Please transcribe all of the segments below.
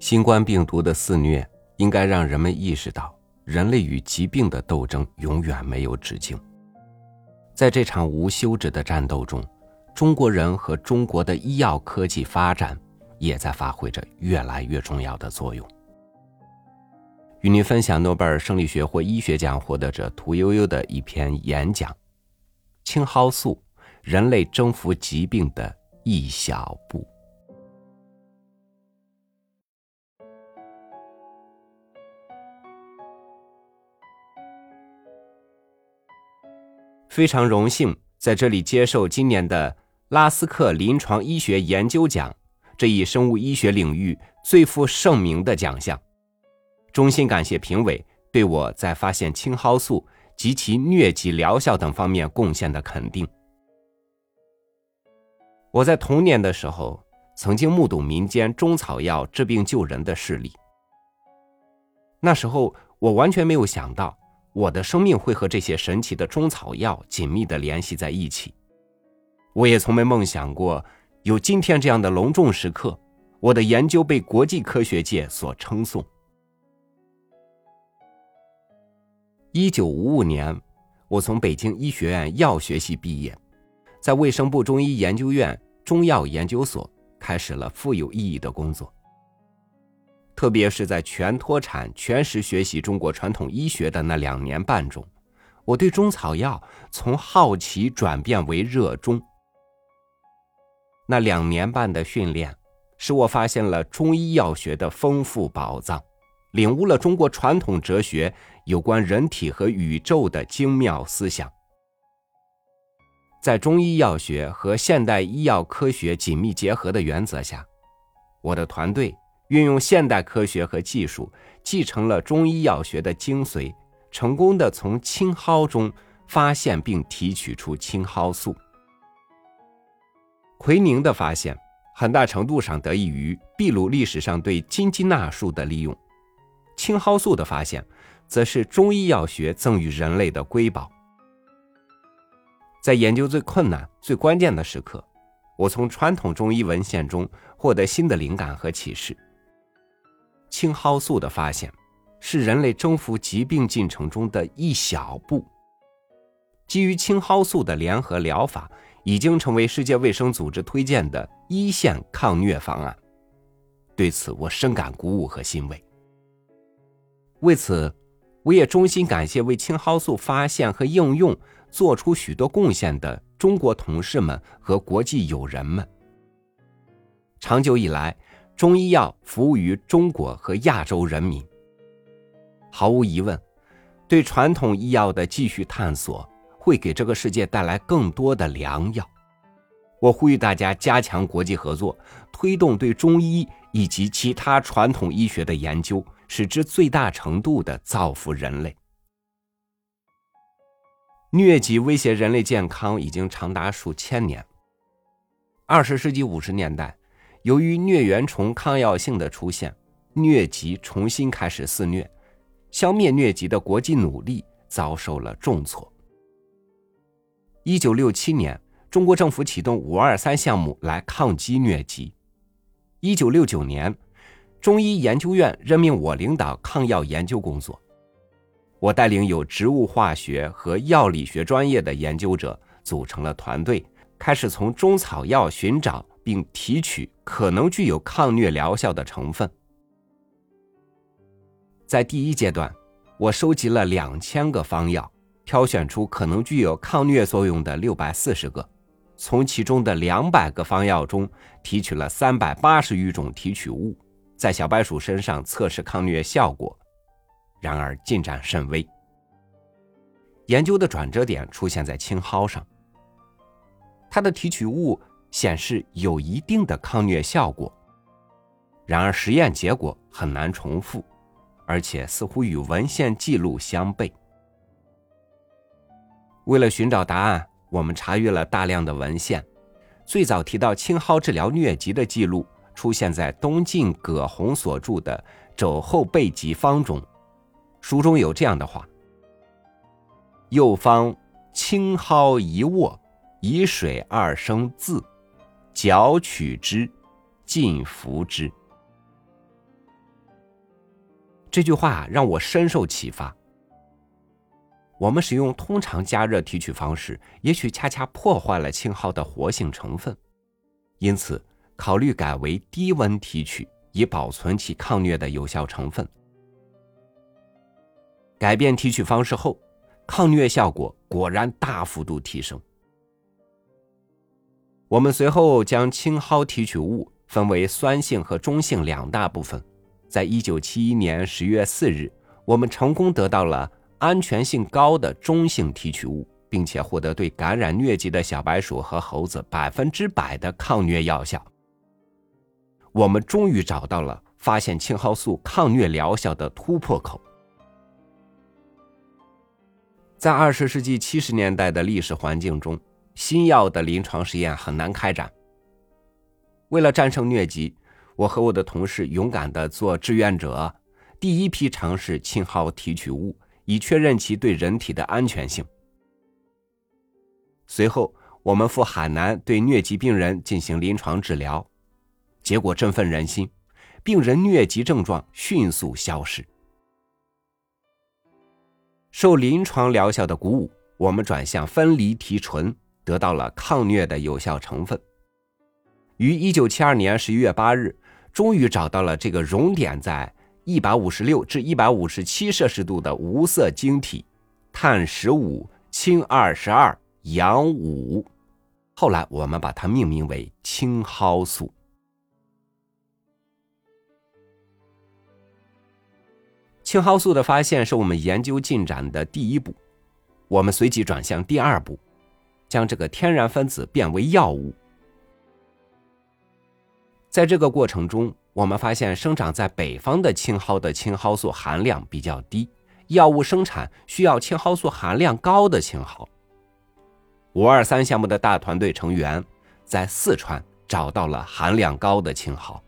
新冠病毒的肆虐，应该让人们意识到，人类与疾病的斗争永远没有止境。在这场无休止的战斗中，中国人和中国的医药科技发展，也在发挥着越来越重要的作用。与您分享诺贝尔生理学或医学奖获得者屠呦呦的一篇演讲：青蒿素，人类征服疾病的一小步。非常荣幸在这里接受今年的拉斯克临床医学研究奖这一生物医学领域最负盛名的奖项。衷心感谢评委对我在发现青蒿素及其疟疾疗效等方面贡献的肯定。我在童年的时候曾经目睹民间中草药治病救人的事例。那时候我完全没有想到。我的生命会和这些神奇的中草药紧密的联系在一起。我也从没梦想过有今天这样的隆重时刻，我的研究被国际科学界所称颂。一九五五年，我从北京医学院药学系毕业，在卫生部中医研究院中药研究所开始了富有意义的工作。特别是在全脱产、全时学习中国传统医学的那两年半中，我对中草药从好奇转变为热衷。那两年半的训练，使我发现了中医药学的丰富宝藏，领悟了中国传统哲学有关人体和宇宙的精妙思想。在中医药学和现代医药科学紧密结合的原则下，我的团队。运用现代科学和技术，继承了中医药学的精髓，成功的从青蒿中发现并提取出青蒿素。奎宁的发现很大程度上得益于秘鲁历史上对金鸡纳树的利用，青蒿素的发现则是中医药学赠予人类的瑰宝。在研究最困难、最关键的时刻，我从传统中医文献中获得新的灵感和启示。青蒿素的发现，是人类征服疾病进程中的一小步。基于青蒿素的联合疗法，已经成为世界卫生组织推荐的一线抗疟方案。对此，我深感鼓舞和欣慰。为此，我也衷心感谢为青蒿素发现和应用做出许多贡献的中国同事们和国际友人们。长久以来。中医药服务于中国和亚洲人民。毫无疑问，对传统医药的继续探索会给这个世界带来更多的良药。我呼吁大家加强国际合作，推动对中医以及其他传统医学的研究，使之最大程度的造福人类。疟疾威胁人类健康已经长达数千年。二十世纪五十年代。由于疟原虫抗药性的出现，疟疾重新开始肆虐，消灭疟疾的国际努力遭受了重挫。一九六七年，中国政府启动“五二三”项目来抗击疟疾。一九六九年，中医研究院任命我领导抗药研究工作，我带领有植物化学和药理学专业的研究者组成了团队，开始从中草药寻找。并提取可能具有抗疟疗效的成分。在第一阶段，我收集了两千个方药，挑选出可能具有抗疟作用的六百四十个，从其中的两百个方药中提取了三百八十余种提取物，在小白鼠身上测试抗疟效果。然而进展甚微。研究的转折点出现在青蒿上，它的提取物。显示有一定的抗疟效果，然而实验结果很难重复，而且似乎与文献记录相悖。为了寻找答案，我们查阅了大量的文献。最早提到青蒿治疗疟疾的记录出现在东晋葛洪所著的《肘后备急方》中，书中有这样的话：“右方青蒿一握，以水二升渍。”绞取之，尽服之。这句话让我深受启发。我们使用通常加热提取方式，也许恰恰破坏了青蒿的活性成分。因此，考虑改为低温提取，以保存其抗疟的有效成分。改变提取方式后，抗疟效果果然大幅度提升。我们随后将青蒿提取物分为酸性和中性两大部分。在一九七一年十月四日，我们成功得到了安全性高的中性提取物，并且获得对感染疟疾的小白鼠和猴子百分之百的抗疟药效。我们终于找到了发现青蒿素抗疟疗效的突破口。在二十世纪七十年代的历史环境中，新药的临床实验很难开展。为了战胜疟疾。我和我的同事勇敢地做志愿者，第一批尝试青蒿提取物，以确认其对人体的安全性。随后，我们赴海南对疟疾病人进行临床治疗，结果振奋人心，病人疟疾症状迅速消失。受临床疗效的鼓舞，我们转向分离提纯，得到了抗疟的有效成分。于一九七二年十一月八日。终于找到了这个熔点在一百五十六至一百五十七摄氏度的无色晶体，碳十五氢二十二氧五。后来我们把它命名为青蒿素。青蒿素的发现是我们研究进展的第一步，我们随即转向第二步，将这个天然分子变为药物。在这个过程中，我们发现生长在北方的青蒿的青蒿素含量比较低，药物生产需要青蒿素含量高的青蒿。五二三项目的大团队成员在四川找到了含量高的青蒿。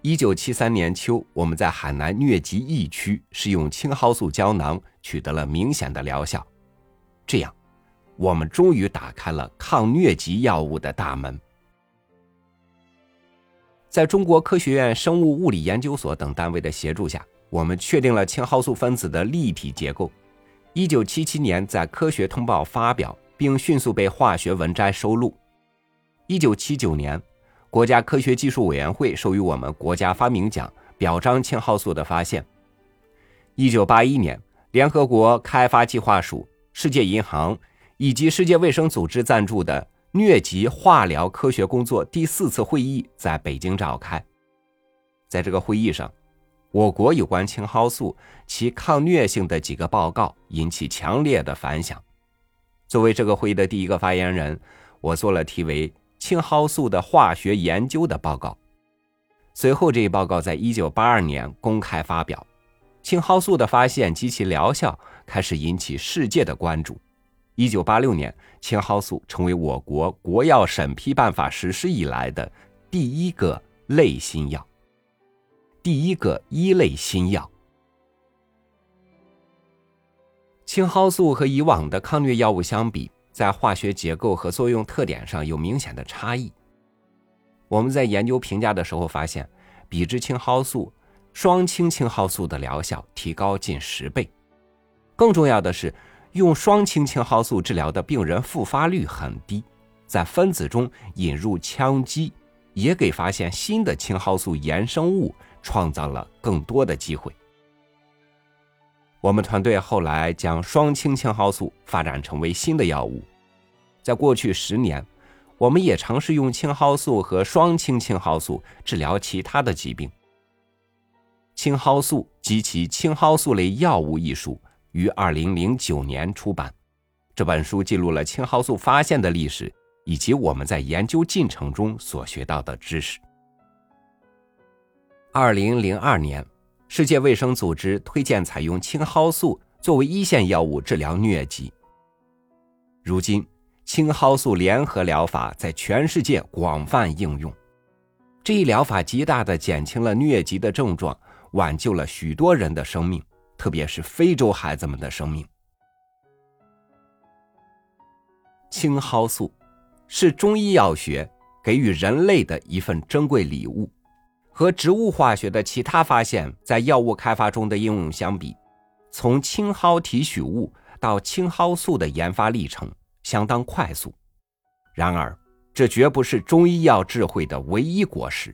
一九七三年秋，我们在海南疟疾疫区试用青蒿素胶囊，取得了明显的疗效。这样，我们终于打开了抗疟疾药物的大门。在中国科学院生物物理研究所等单位的协助下，我们确定了青蒿素分子的立体结构。一九七七年在《科学通报》发表，并迅速被化学文摘收录。一九七九年，国家科学技术委员会授予我们国家发明奖，表彰青蒿素的发现。一九八一年，联合国开发计划署、世界银行以及世界卫生组织赞助的。疟疾化疗科学工作第四次会议在北京召开，在这个会议上，我国有关青蒿素其抗疟性的几个报告引起强烈的反响。作为这个会议的第一个发言人，我做了题为《青蒿素的化学研究》的报告。随后，这一报告在一九八二年公开发表，青蒿素的发现及其疗效开始引起世界的关注。一九八六年，青蒿素成为我国国药审批办法实施以来的第一个类新药，第一个一类新药。青蒿素和以往的抗疟药物相比，在化学结构和作用特点上有明显的差异。我们在研究评价的时候发现，比之青蒿素，双氢青蒿素的疗效提高近十倍。更重要的是。用双氢青蒿素治疗的病人复发率很低，在分子中引入羟基，也给发现新的青蒿素衍生物创造了更多的机会。我们团队后来将双氢青蒿素发展成为新的药物。在过去十年，我们也尝试用青蒿素和双氢青蒿素治疗其他的疾病。《青蒿素及其青蒿素类药物》一书。于二零零九年出版，这本书记录了青蒿素发现的历史以及我们在研究进程中所学到的知识。二零零二年，世界卫生组织推荐采用青蒿素作为一线药物治疗疟疾。如今，青蒿素联合疗法在全世界广泛应用，这一疗法极大的减轻了疟疾的症状，挽救了许多人的生命。特别是非洲孩子们的生命。青蒿素是中医药学给予人类的一份珍贵礼物，和植物化学的其他发现，在药物开发中的应用相比，从青蒿提取物到青蒿素的研发历程相当快速。然而，这绝不是中医药智慧的唯一果实。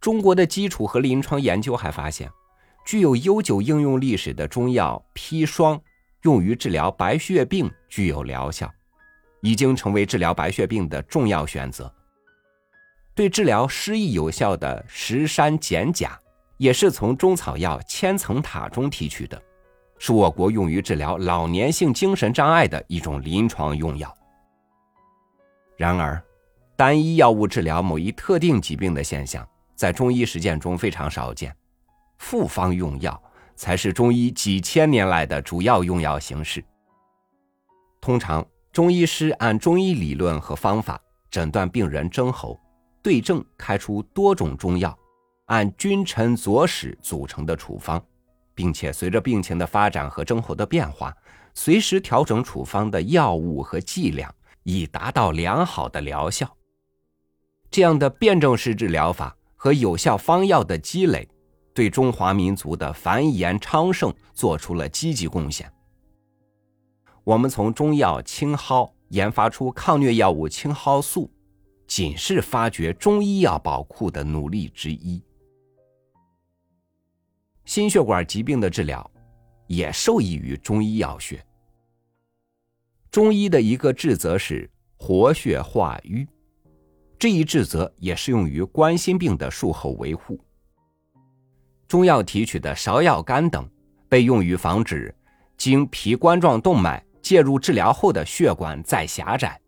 中国的基础和临床研究还发现，具有悠久应用历史的中药砒霜，用于治疗白血病具有疗效，已经成为治疗白血病的重要选择。对治疗失忆有效的石山碱钾，也是从中草药千层塔中提取的，是我国用于治疗老年性精神障碍的一种临床用药。然而，单一药物治疗某一特定疾病的现象，在中医实践中非常少见，复方用药才是中医几千年来的主要用药形式。通常，中医师按中医理论和方法诊断病人征候。对症开出多种中药，按君臣佐使组成的处方，并且随着病情的发展和症候的变化，随时调整处方的药物和剂量，以达到良好的疗效。这样的辩证式治疗法和有效方药的积累，对中华民族的繁衍昌盛做出了积极贡献。我们从中药青蒿研发出抗疟药物青蒿素。仅是发掘中医药宝库的努力之一。心血管疾病的治疗也受益于中医药学。中医的一个治则是活血化瘀，这一治则也适用于冠心病的术后维护。中药提取的芍药苷等被用于防止经皮冠状动脉介入治疗后的血管再狭窄。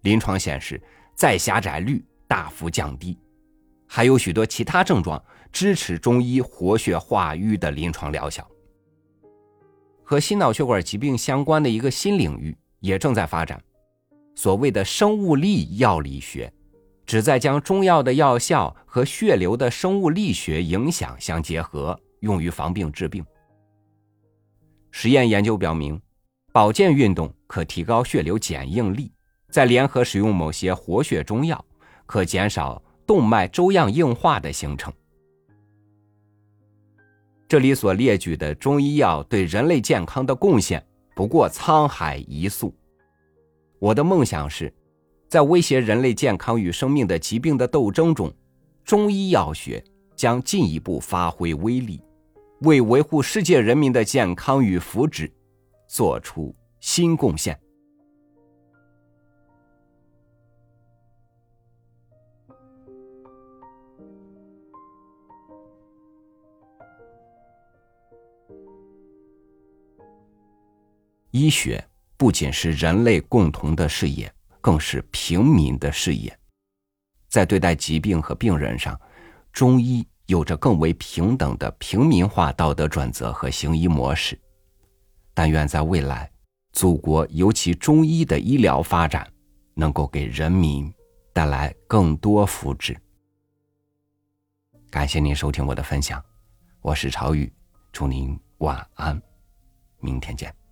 临床显示。再狭窄率大幅降低，还有许多其他症状支持中医活血化瘀的临床疗效。和心脑血管疾病相关的一个新领域也正在发展，所谓的生物力药理学，旨在将中药的药效和血流的生物力学影响相结合，用于防病治病。实验研究表明，保健运动可提高血流检应力。再联合使用某些活血中药，可减少动脉粥样硬化的形成。这里所列举的中医药对人类健康的贡献，不过沧海一粟。我的梦想是，在威胁人类健康与生命的疾病的斗争中，中医药学将进一步发挥威力，为维护世界人民的健康与福祉做出新贡献。医学不仅是人类共同的事业，更是平民的事业。在对待疾病和病人上，中医有着更为平等的平民化道德准则和行医模式。但愿在未来，祖国尤其中医的医疗发展，能够给人民带来更多福祉。感谢您收听我的分享，我是朝雨，祝您晚安，明天见。